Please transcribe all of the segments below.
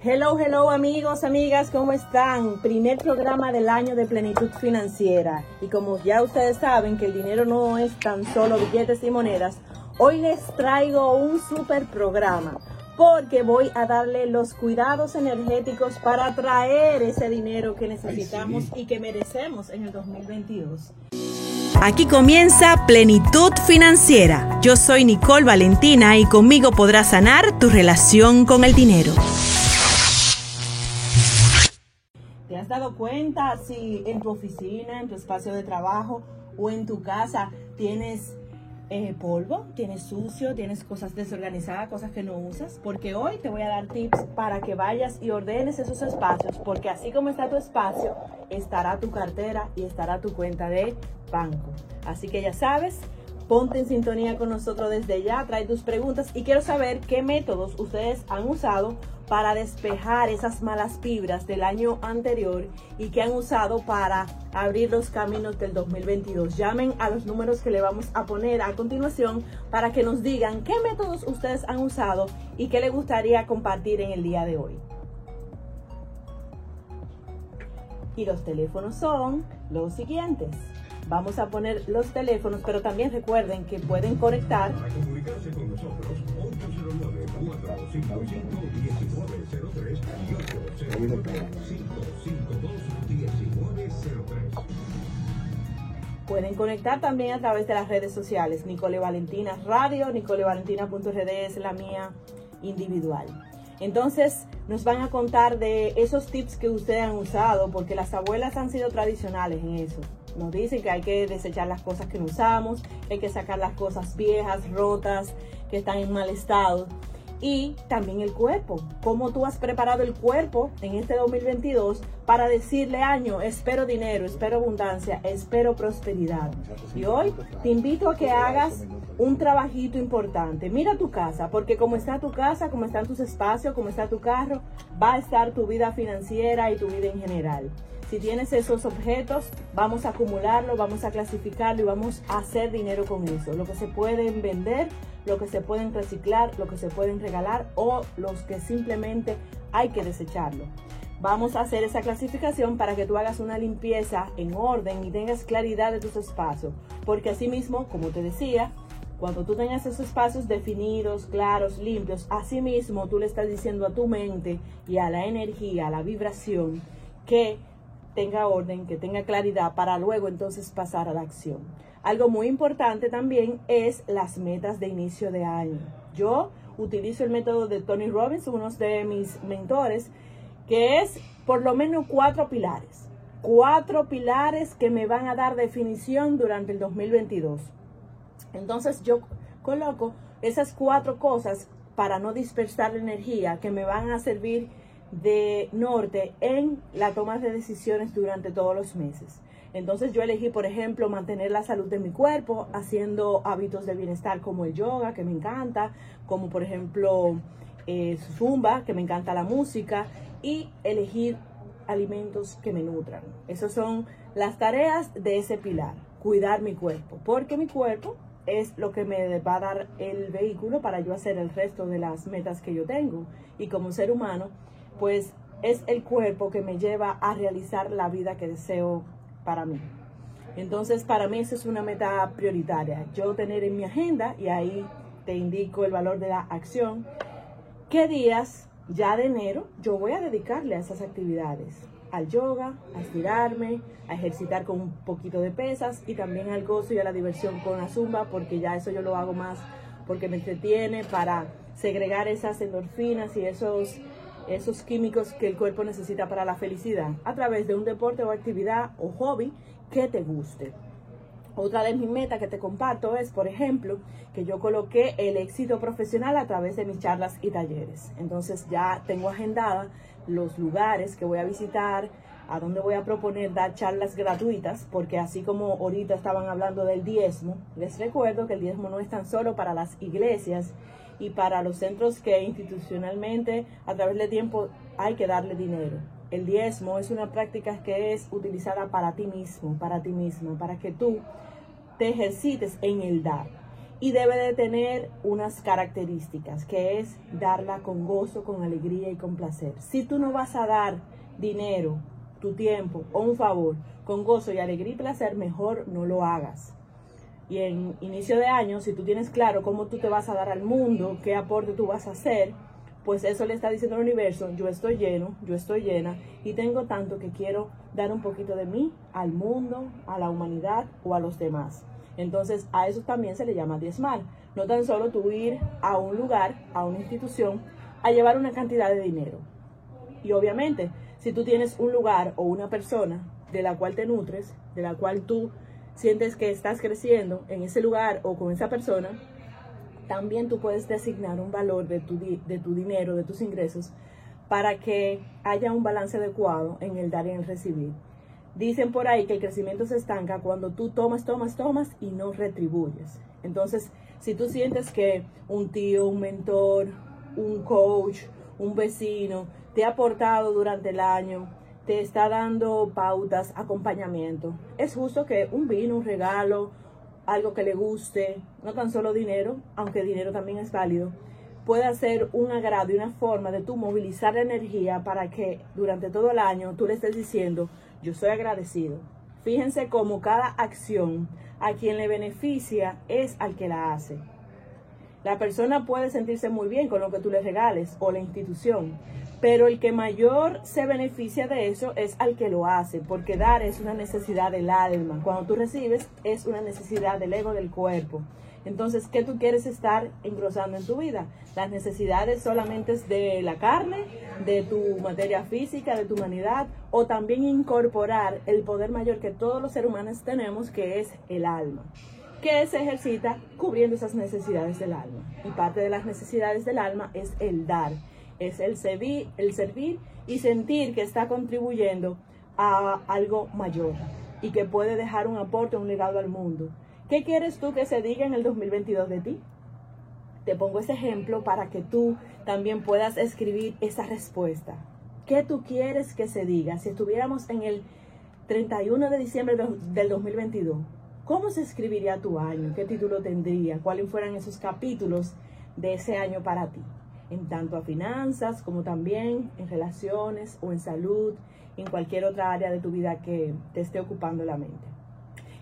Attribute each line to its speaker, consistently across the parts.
Speaker 1: Hello, hello amigos, amigas, ¿cómo están? Primer programa del año de plenitud financiera. Y como ya ustedes saben que el dinero no es tan solo billetes y monedas, hoy les traigo un super programa porque voy a darle los cuidados energéticos para traer ese dinero que necesitamos y que merecemos en el 2022.
Speaker 2: Aquí comienza Plenitud Financiera. Yo soy Nicole Valentina y conmigo podrás sanar tu relación con el dinero.
Speaker 1: Has dado cuenta si en tu oficina, en tu espacio de trabajo o en tu casa tienes eh, polvo, tienes sucio, tienes cosas desorganizadas, cosas que no usas? Porque hoy te voy a dar tips para que vayas y ordenes esos espacios, porque así como está tu espacio, estará tu cartera y estará tu cuenta de banco. Así que ya sabes, Ponte en sintonía con nosotros desde ya, trae tus preguntas y quiero saber qué métodos ustedes han usado para despejar esas malas fibras del año anterior y que han usado para abrir los caminos del 2022. Llamen a los números que le vamos a poner a continuación para que nos digan qué métodos ustedes han usado y qué les gustaría compartir en el día de hoy. Y los teléfonos son los siguientes. Vamos a poner los teléfonos, pero también recuerden que pueden conectar. 809 455 1903 y 809 552 1903 Pueden conectar también a través de las redes sociales. Nicole Valentina Radio, nicolevalentina.rd es la mía individual. Entonces nos van a contar de esos tips que ustedes han usado, porque las abuelas han sido tradicionales en eso. Nos dicen que hay que desechar las cosas que no usamos, hay que sacar las cosas viejas, rotas, que están en mal estado. Y también el cuerpo, cómo tú has preparado el cuerpo en este 2022 para decirle año, espero dinero, espero abundancia, espero prosperidad. Y hoy te invito a que hagas un trabajito importante. Mira tu casa, porque como está tu casa, como están tus espacios, como está tu carro, va a estar tu vida financiera y tu vida en general. Si tienes esos objetos, vamos a acumularlo, vamos a clasificarlo y vamos a hacer dinero con eso. Lo que se pueden vender, lo que se pueden reciclar, lo que se pueden regalar o los que simplemente hay que desecharlo. Vamos a hacer esa clasificación para que tú hagas una limpieza en orden y tengas claridad de tus espacios. Porque así mismo, como te decía, cuando tú tengas esos espacios definidos, claros, limpios, así mismo tú le estás diciendo a tu mente y a la energía, a la vibración, que tenga orden, que tenga claridad para luego entonces pasar a la acción. Algo muy importante también es las metas de inicio de año. Yo utilizo el método de Tony Robbins, uno de mis mentores, que es por lo menos cuatro pilares. Cuatro pilares que me van a dar definición durante el 2022. Entonces yo coloco esas cuatro cosas para no dispersar la energía que me van a servir de norte en la toma de decisiones durante todos los meses. Entonces yo elegí, por ejemplo, mantener la salud de mi cuerpo haciendo hábitos de bienestar como el yoga, que me encanta, como por ejemplo eh, zumba, que me encanta la música, y elegir alimentos que me nutran. Esas son las tareas de ese pilar, cuidar mi cuerpo, porque mi cuerpo es lo que me va a dar el vehículo para yo hacer el resto de las metas que yo tengo. Y como ser humano, pues es el cuerpo que me lleva a realizar la vida que deseo para mí. Entonces, para mí eso es una meta prioritaria. Yo tener en mi agenda, y ahí te indico el valor de la acción, qué días ya de enero yo voy a dedicarle a esas actividades. Al yoga, a estirarme, a ejercitar con un poquito de pesas y también al gozo y a la diversión con la zumba, porque ya eso yo lo hago más porque me entretiene para segregar esas endorfinas y esos esos químicos que el cuerpo necesita para la felicidad a través de un deporte o actividad o hobby que te guste. Otra de mis metas que te comparto es, por ejemplo, que yo coloqué el éxito profesional a través de mis charlas y talleres. Entonces ya tengo agendada los lugares que voy a visitar, a dónde voy a proponer dar charlas gratuitas, porque así como ahorita estaban hablando del diezmo, les recuerdo que el diezmo no es tan solo para las iglesias y para los centros que institucionalmente a través del tiempo hay que darle dinero. El diezmo es una práctica que es utilizada para ti mismo, para ti mismo, para que tú te ejercites en el dar. y debe de tener unas características, que es darla con gozo, con alegría y con placer. Si tú no vas a dar dinero, tu tiempo o un favor con gozo y alegría y placer, mejor no lo hagas. Y en inicio de año, si tú tienes claro cómo tú te vas a dar al mundo, qué aporte tú vas a hacer, pues eso le está diciendo al universo, yo estoy lleno, yo estoy llena y tengo tanto que quiero dar un poquito de mí al mundo, a la humanidad o a los demás. Entonces a eso también se le llama diezmar. No tan solo tú ir a un lugar, a una institución, a llevar una cantidad de dinero. Y obviamente, si tú tienes un lugar o una persona de la cual te nutres, de la cual tú sientes que estás creciendo en ese lugar o con esa persona, también tú puedes designar un valor de tu, de tu dinero, de tus ingresos, para que haya un balance adecuado en el dar y en el recibir. Dicen por ahí que el crecimiento se estanca cuando tú tomas, tomas, tomas y no retribuyes. Entonces, si tú sientes que un tío, un mentor, un coach, un vecino te ha aportado durante el año, te está dando pautas, acompañamiento, es justo que un vino, un regalo, algo que le guste, no tan solo dinero, aunque dinero también es válido, pueda ser un agrado y una forma de tú movilizar la energía para que durante todo el año tú le estés diciendo, yo soy agradecido. Fíjense cómo cada acción a quien le beneficia es al que la hace. La persona puede sentirse muy bien con lo que tú le regales o la institución, pero el que mayor se beneficia de eso es al que lo hace, porque dar es una necesidad del alma. Cuando tú recibes es una necesidad del ego del cuerpo. Entonces, ¿qué tú quieres estar engrosando en tu vida? Las necesidades solamente de la carne, de tu materia física, de tu humanidad, o también incorporar el poder mayor que todos los seres humanos tenemos, que es el alma, que se ejercita cubriendo esas necesidades del alma. Y parte de las necesidades del alma es el dar, es el servir, el servir y sentir que está contribuyendo a algo mayor y que puede dejar un aporte, un legado al mundo. ¿Qué quieres tú que se diga en el 2022 de ti? Te pongo ese ejemplo para que tú también puedas escribir esa respuesta. ¿Qué tú quieres que se diga? Si estuviéramos en el 31 de diciembre del 2022, ¿cómo se escribiría tu año? ¿Qué título tendría? ¿Cuáles fueran esos capítulos de ese año para ti? En tanto a finanzas como también en relaciones o en salud, en cualquier otra área de tu vida que te esté ocupando la mente.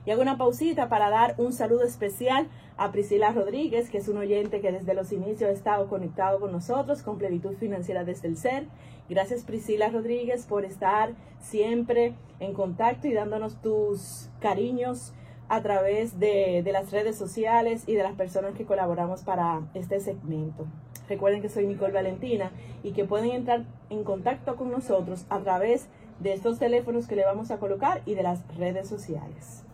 Speaker 1: Y hago una pausita para dar un saludo especial a Priscila Rodríguez, que es un oyente que desde los inicios ha estado conectado con nosotros, con Plenitud Financiera desde el Ser. Gracias Priscila Rodríguez por estar siempre en contacto y dándonos tus cariños a través de, de, las redes sociales y de las personas que colaboramos para este segmento. Recuerden que soy Nicole Valentina y que pueden entrar en contacto con nosotros a través de estos teléfonos que le vamos a colocar y de las redes sociales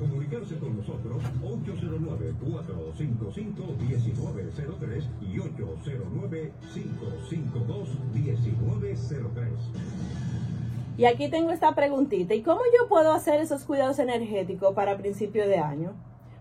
Speaker 3: comunicarse con nosotros 809-455-1903 y 809-552-1903.
Speaker 1: Y aquí tengo esta preguntita. ¿Y cómo yo puedo hacer esos cuidados energéticos para principio de año?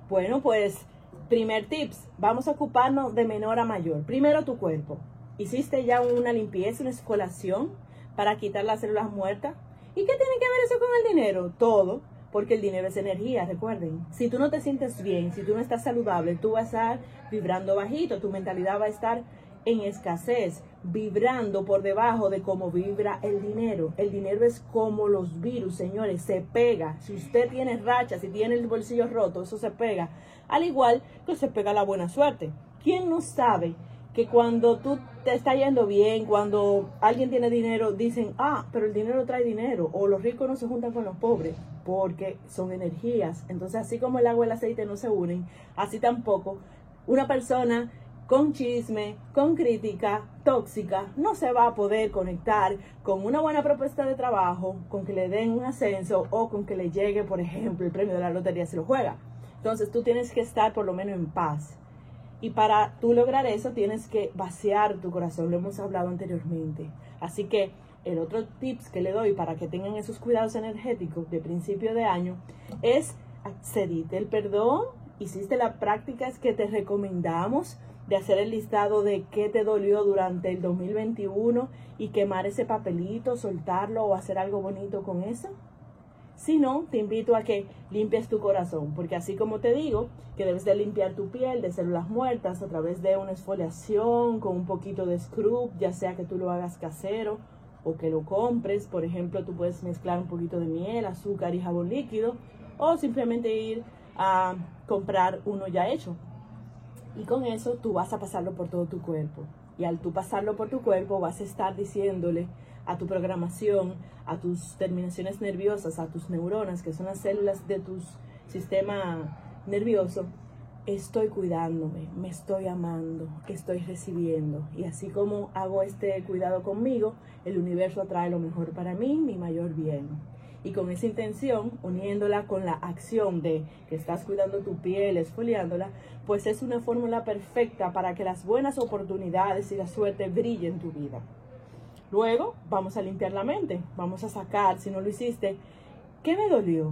Speaker 1: Bueno, pues primer tips, vamos a ocuparnos de menor a mayor. Primero tu cuerpo. ¿Hiciste ya una limpieza, una escolación para quitar las células muertas? ¿Y qué tiene que ver eso con el dinero? Todo porque el dinero es energía, recuerden. Si tú no te sientes bien, si tú no estás saludable, tú vas a estar vibrando bajito, tu mentalidad va a estar en escasez, vibrando por debajo de cómo vibra el dinero. El dinero es como los virus, señores, se pega. Si usted tiene racha, si tiene el bolsillo roto, eso se pega. Al igual que se pega la buena suerte. ¿Quién no sabe que cuando tú te está yendo bien, cuando alguien tiene dinero, dicen, ah, pero el dinero trae dinero, o los ricos no se juntan con los pobres, porque son energías. Entonces, así como el agua y el aceite no se unen, así tampoco una persona con chisme, con crítica tóxica, no se va a poder conectar con una buena propuesta de trabajo, con que le den un ascenso o con que le llegue, por ejemplo, el premio de la lotería si lo juega. Entonces tú tienes que estar por lo menos en paz. Y para tú lograr eso tienes que vaciar tu corazón, lo hemos hablado anteriormente. Así que el otro tips que le doy para que tengan esos cuidados energéticos de principio de año es accedite el perdón, hiciste la práctica es que te recomendamos de hacer el listado de qué te dolió durante el 2021 y quemar ese papelito, soltarlo o hacer algo bonito con eso. Si no, te invito a que limpies tu corazón, porque así como te digo que debes de limpiar tu piel de células muertas a través de una exfoliación con un poquito de scrub, ya sea que tú lo hagas casero o que lo compres, por ejemplo, tú puedes mezclar un poquito de miel, azúcar y jabón líquido o simplemente ir a comprar uno ya hecho. Y con eso tú vas a pasarlo por todo tu cuerpo. Y al tú pasarlo por tu cuerpo vas a estar diciéndole a tu programación, a tus terminaciones nerviosas, a tus neuronas, que son las células de tu sistema nervioso, estoy cuidándome, me estoy amando, estoy recibiendo. Y así como hago este cuidado conmigo, el universo atrae lo mejor para mí, mi mayor bien. Y con esa intención, uniéndola con la acción de que estás cuidando tu piel, esfoliándola, pues es una fórmula perfecta para que las buenas oportunidades y la suerte brillen en tu vida. Luego vamos a limpiar la mente, vamos a sacar, si no lo hiciste, ¿qué me dolió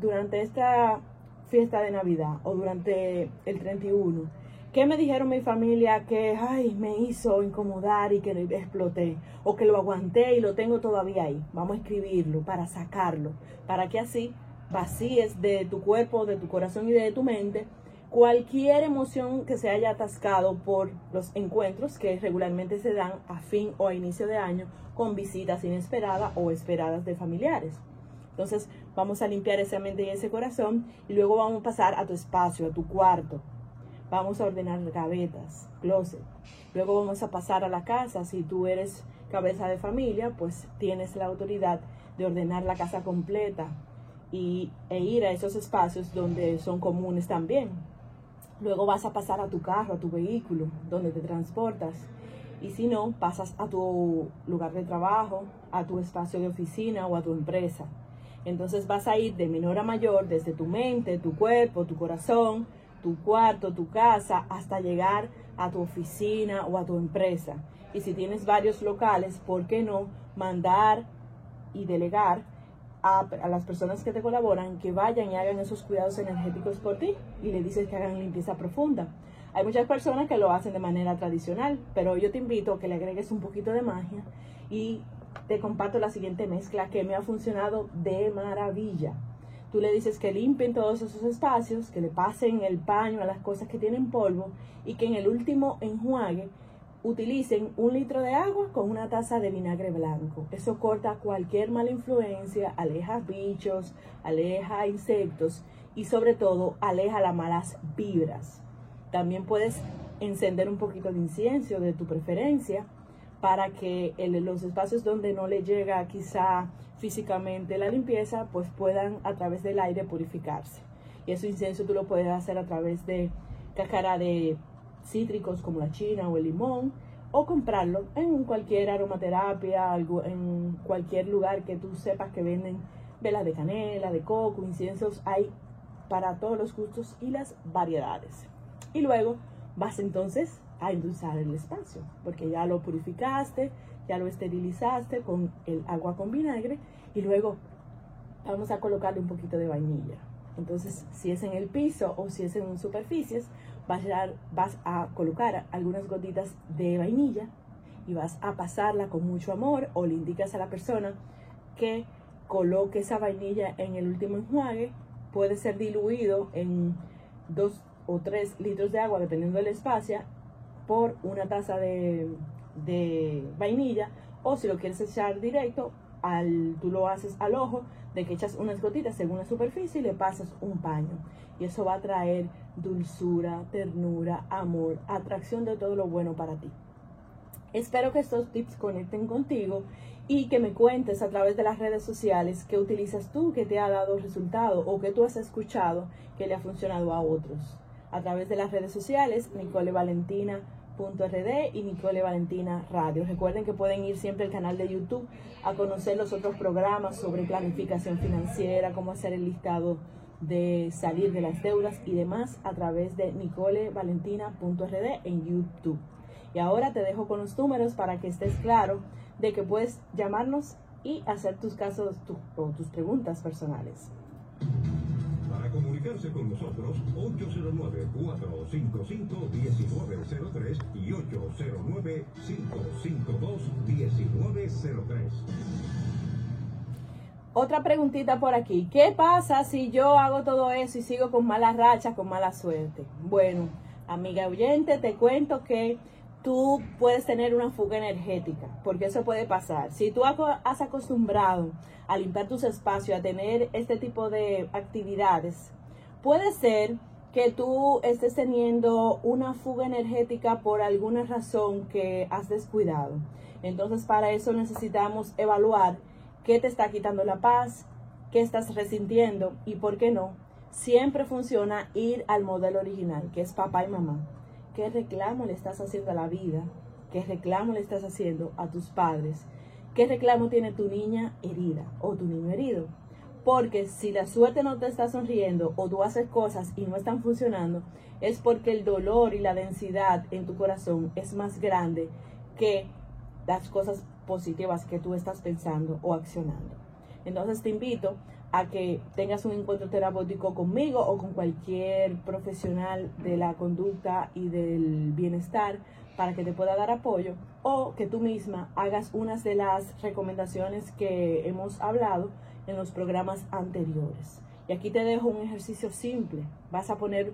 Speaker 1: durante esta fiesta de Navidad o durante el 31? ¿Qué me dijeron mi familia que ay, me hizo incomodar y que exploté? O que lo aguanté y lo tengo todavía ahí. Vamos a escribirlo para sacarlo, para que así vacíes de tu cuerpo, de tu corazón y de tu mente cualquier emoción que se haya atascado por los encuentros que regularmente se dan a fin o a inicio de año con visitas inesperadas o esperadas de familiares. Entonces vamos a limpiar esa mente y ese corazón y luego vamos a pasar a tu espacio, a tu cuarto. Vamos a ordenar gavetas, closet. Luego vamos a pasar a la casa. Si tú eres cabeza de familia, pues tienes la autoridad de ordenar la casa completa y, e ir a esos espacios donde son comunes también. Luego vas a pasar a tu carro, a tu vehículo, donde te transportas. Y si no, pasas a tu lugar de trabajo, a tu espacio de oficina o a tu empresa. Entonces vas a ir de menor a mayor desde tu mente, tu cuerpo, tu corazón, tu cuarto, tu casa, hasta llegar a tu oficina o a tu empresa. Y si tienes varios locales, ¿por qué no mandar y delegar a, las personas que te colaboran que vayan y hagan esos cuidados energéticos por ti y le dices que hagan limpieza profunda. Hay muchas personas que lo hacen de manera tradicional, pero yo te invito a que le agregues un poquito de magia y te comparto la siguiente mezcla que me ha funcionado de maravilla. Tú le dices que limpien todos esos espacios, que le pasen el paño a las cosas que tienen polvo y que en el último enjuague utilicen un litro de agua con una taza de vinagre blanco. Eso corta cualquier mala influencia, aleja bichos, aleja insectos y sobre todo aleja las malas vibras. También puedes encender un poquito de incienso de tu preferencia para que en los espacios donde no le llega quizá físicamente la limpieza, pues puedan a través del aire purificarse. Y ese incienso tú lo puedes hacer a través de cáscara de cítricos como la china o el limón, o comprarlo en cualquier aromaterapia, en cualquier lugar que tú sepas que venden velas de canela, de coco, inciensos, hay para todos los gustos y las variedades. Y luego vas entonces a endulzar el espacio, porque ya lo purificaste, ya lo esterilizaste con el agua con vinagre y luego vamos a colocarle un poquito de vainilla. Entonces, si es en el piso o si es en superficies, vas a, vas a colocar algunas gotitas de vainilla y vas a pasarla con mucho amor o le indicas a la persona que coloque esa vainilla en el último enjuague. Puede ser diluido en dos o tres litros de agua, dependiendo del espacio, por una taza de, de vainilla. O si lo quieres echar directo, al, tú lo haces al ojo, de que echas unas gotitas según la superficie y le pasas un paño. Y eso va a traer dulzura, ternura, amor, atracción de todo lo bueno para ti. Espero que estos tips conecten contigo y que me cuentes a través de las redes sociales qué utilizas tú, que te ha dado resultado o que tú has escuchado que le ha funcionado a otros. A través de las redes sociales, Nicole Valentina RD y Nicole Valentina Radio. Recuerden que pueden ir siempre al canal de YouTube a conocer los otros programas sobre planificación financiera, cómo hacer el listado de salir de las deudas y demás a través de nicolevalentina.rd en YouTube. Y ahora te dejo con los números para que estés claro de que puedes llamarnos y hacer tus casos o tus preguntas personales.
Speaker 3: Comunicarse con nosotros, 809-455-1903 y 809-552-1903.
Speaker 1: Otra preguntita por aquí. ¿Qué pasa si yo hago todo eso y sigo con malas rachas, con mala suerte? Bueno, amiga oyente, te cuento que tú puedes tener una fuga energética, porque eso puede pasar. Si tú has acostumbrado a limpiar tus espacios, a tener este tipo de actividades, puede ser que tú estés teniendo una fuga energética por alguna razón que has descuidado. Entonces para eso necesitamos evaluar qué te está quitando la paz, qué estás resintiendo y por qué no. Siempre funciona ir al modelo original, que es papá y mamá. ¿Qué reclamo le estás haciendo a la vida? ¿Qué reclamo le estás haciendo a tus padres? ¿Qué reclamo tiene tu niña herida o tu niño herido? Porque si la suerte no te está sonriendo o tú haces cosas y no están funcionando, es porque el dolor y la densidad en tu corazón es más grande que las cosas positivas que tú estás pensando o accionando. Entonces te invito a que tengas un encuentro terapéutico conmigo o con cualquier profesional de la conducta y del bienestar para que te pueda dar apoyo o que tú misma hagas unas de las recomendaciones que hemos hablado en los programas anteriores. Y aquí te dejo un ejercicio simple. Vas a poner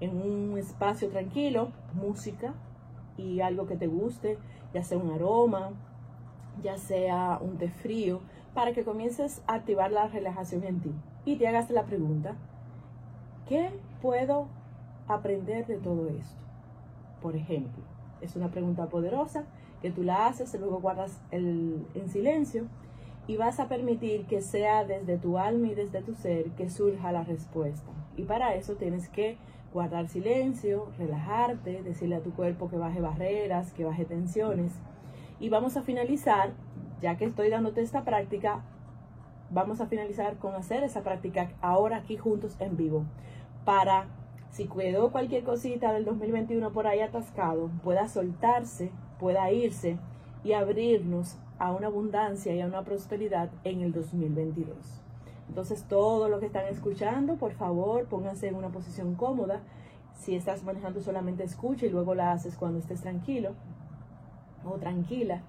Speaker 1: en un espacio tranquilo música y algo que te guste, ya sea un aroma, ya sea un té frío, para que comiences a activar la relajación en ti y te hagas la pregunta, ¿qué puedo aprender de todo esto? Por ejemplo, es una pregunta poderosa que tú la haces, luego guardas el, en silencio y vas a permitir que sea desde tu alma y desde tu ser que surja la respuesta. Y para eso tienes que guardar silencio, relajarte, decirle a tu cuerpo que baje barreras, que baje tensiones. Y vamos a finalizar ya que estoy dándote esta práctica, vamos a finalizar con hacer esa práctica ahora aquí juntos en vivo. Para, si quedó cualquier cosita del 2021 por ahí atascado, pueda soltarse, pueda irse y abrirnos a una abundancia y a una prosperidad en el 2022. Entonces, todo lo que están escuchando, por favor, pónganse en una posición cómoda. Si estás manejando, solamente escucha y luego la haces cuando estés tranquilo o tranquila.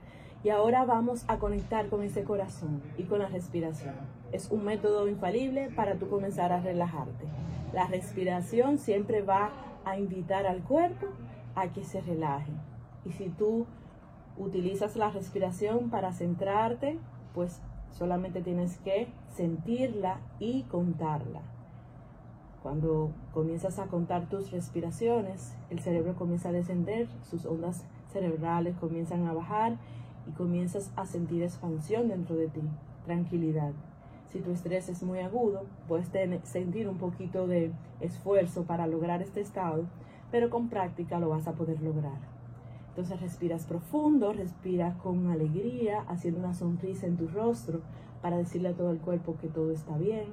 Speaker 1: Y ahora vamos a conectar con ese corazón y con la respiración. Es un método infalible para tú comenzar a relajarte. La respiración siempre va a invitar al cuerpo a que se relaje. Y si tú utilizas la respiración para centrarte, pues solamente tienes que sentirla y contarla. Cuando comienzas a contar tus respiraciones, el cerebro comienza a descender, sus ondas cerebrales comienzan a bajar y comienzas a sentir expansión dentro de ti, tranquilidad. Si tu estrés es muy agudo, puedes sentir un poquito de esfuerzo para lograr este estado, pero con práctica lo vas a poder lograr. Entonces respiras profundo, respiras con alegría, haciendo una sonrisa en tu rostro para decirle a todo el cuerpo que todo está bien.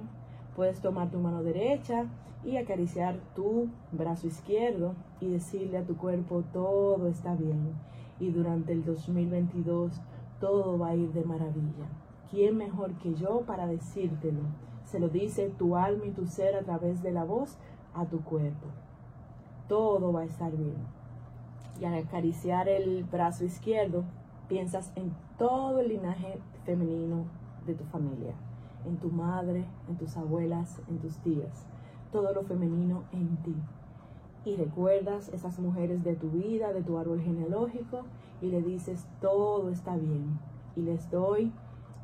Speaker 1: Puedes tomar tu mano derecha y acariciar tu brazo izquierdo y decirle a tu cuerpo todo está bien y durante el 2022 todo va a ir de maravilla. ¿Quién mejor que yo para decírtelo? Se lo dice tu alma y tu ser a través de la voz a tu cuerpo. Todo va a estar bien. Y al acariciar el brazo izquierdo, piensas en todo el linaje femenino de tu familia, en tu madre, en tus abuelas, en tus tías, todo lo femenino en ti y recuerdas esas mujeres de tu vida, de tu árbol genealógico y le dices todo está bien y les doy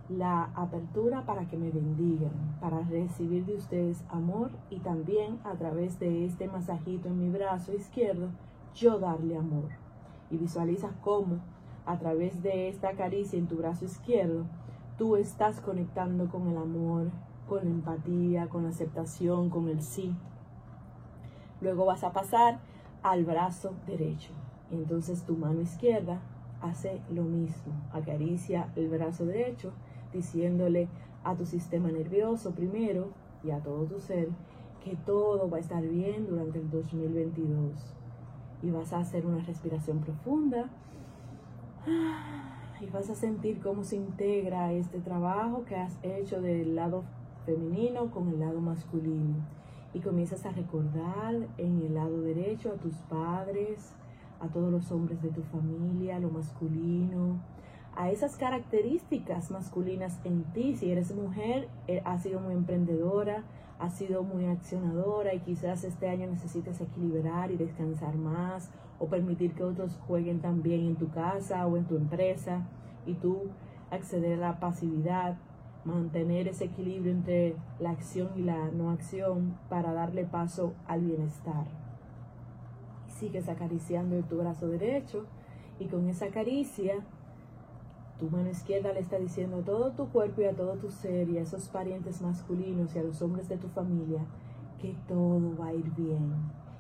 Speaker 1: la apertura para que me bendigan, para recibir de ustedes amor y también a través de este masajito en mi brazo izquierdo yo darle amor. Y visualizas cómo a través de esta caricia en tu brazo izquierdo tú estás conectando con el amor, con empatía, con aceptación, con el sí Luego vas a pasar al brazo derecho. Entonces tu mano izquierda hace lo mismo. Acaricia el brazo derecho diciéndole a tu sistema nervioso primero y a todo tu ser que todo va a estar bien durante el 2022. Y vas a hacer una respiración profunda. Y vas a sentir cómo se integra este trabajo que has hecho del lado femenino con el lado masculino y comienzas a recordar en el lado derecho a tus padres, a todos los hombres de tu familia, lo masculino, a esas características masculinas en ti. Si eres mujer, eh, has sido muy emprendedora, has sido muy accionadora y quizás este año necesites equilibrar y descansar más o permitir que otros jueguen también en tu casa o en tu empresa y tú acceder a la pasividad, mantener ese equilibrio entre la acción y la no acción para darle paso al bienestar. Sigues acariciando tu brazo derecho y con esa caricia tu mano izquierda le está diciendo a todo tu cuerpo y a todo tu ser y a esos parientes masculinos y a los hombres de tu familia que todo va a ir bien.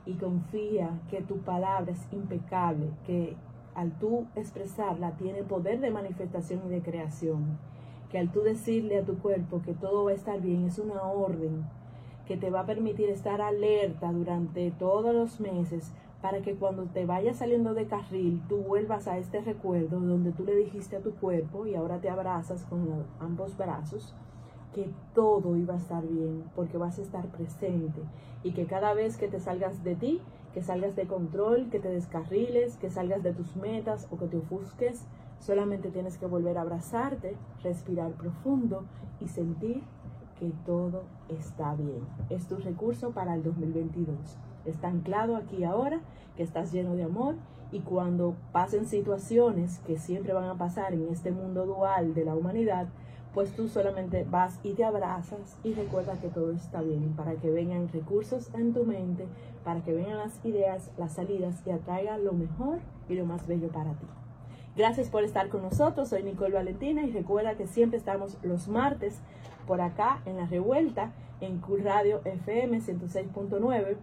Speaker 1: Y confía que tu palabra es impecable, que al tú expresarla tiene poder de manifestación y de creación. Que al tú decirle a tu cuerpo que todo va a estar bien es una orden que te va a permitir estar alerta durante todos los meses para que cuando te vayas saliendo de carril, tú vuelvas a este recuerdo donde tú le dijiste a tu cuerpo y ahora te abrazas con ambos brazos que todo iba a estar bien, porque vas a estar presente y que cada vez que te salgas de ti, que salgas de control, que te descarriles, que salgas de tus metas o que te ofusques, solamente tienes que volver a abrazarte, respirar profundo y sentir que todo está bien. Es tu recurso para el 2022 está anclado aquí ahora, que estás lleno de amor y cuando pasen situaciones que siempre van a pasar en este mundo dual de la humanidad, pues tú solamente vas y te abrazas y recuerda que todo está bien para que vengan recursos en tu mente, para que vengan las ideas, las salidas y atraigan lo mejor y lo más bello para ti. Gracias por estar con nosotros, soy Nicole Valentina y recuerda que siempre estamos los martes por acá en la revuelta en Q Radio FM 106.9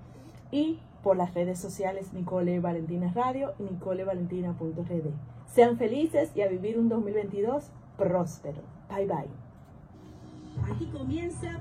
Speaker 1: y por las redes sociales Nicole Valentina Radio y nicolevalentina.rd. Sean felices y a vivir un 2022 próspero. Bye bye.
Speaker 2: Aquí comienza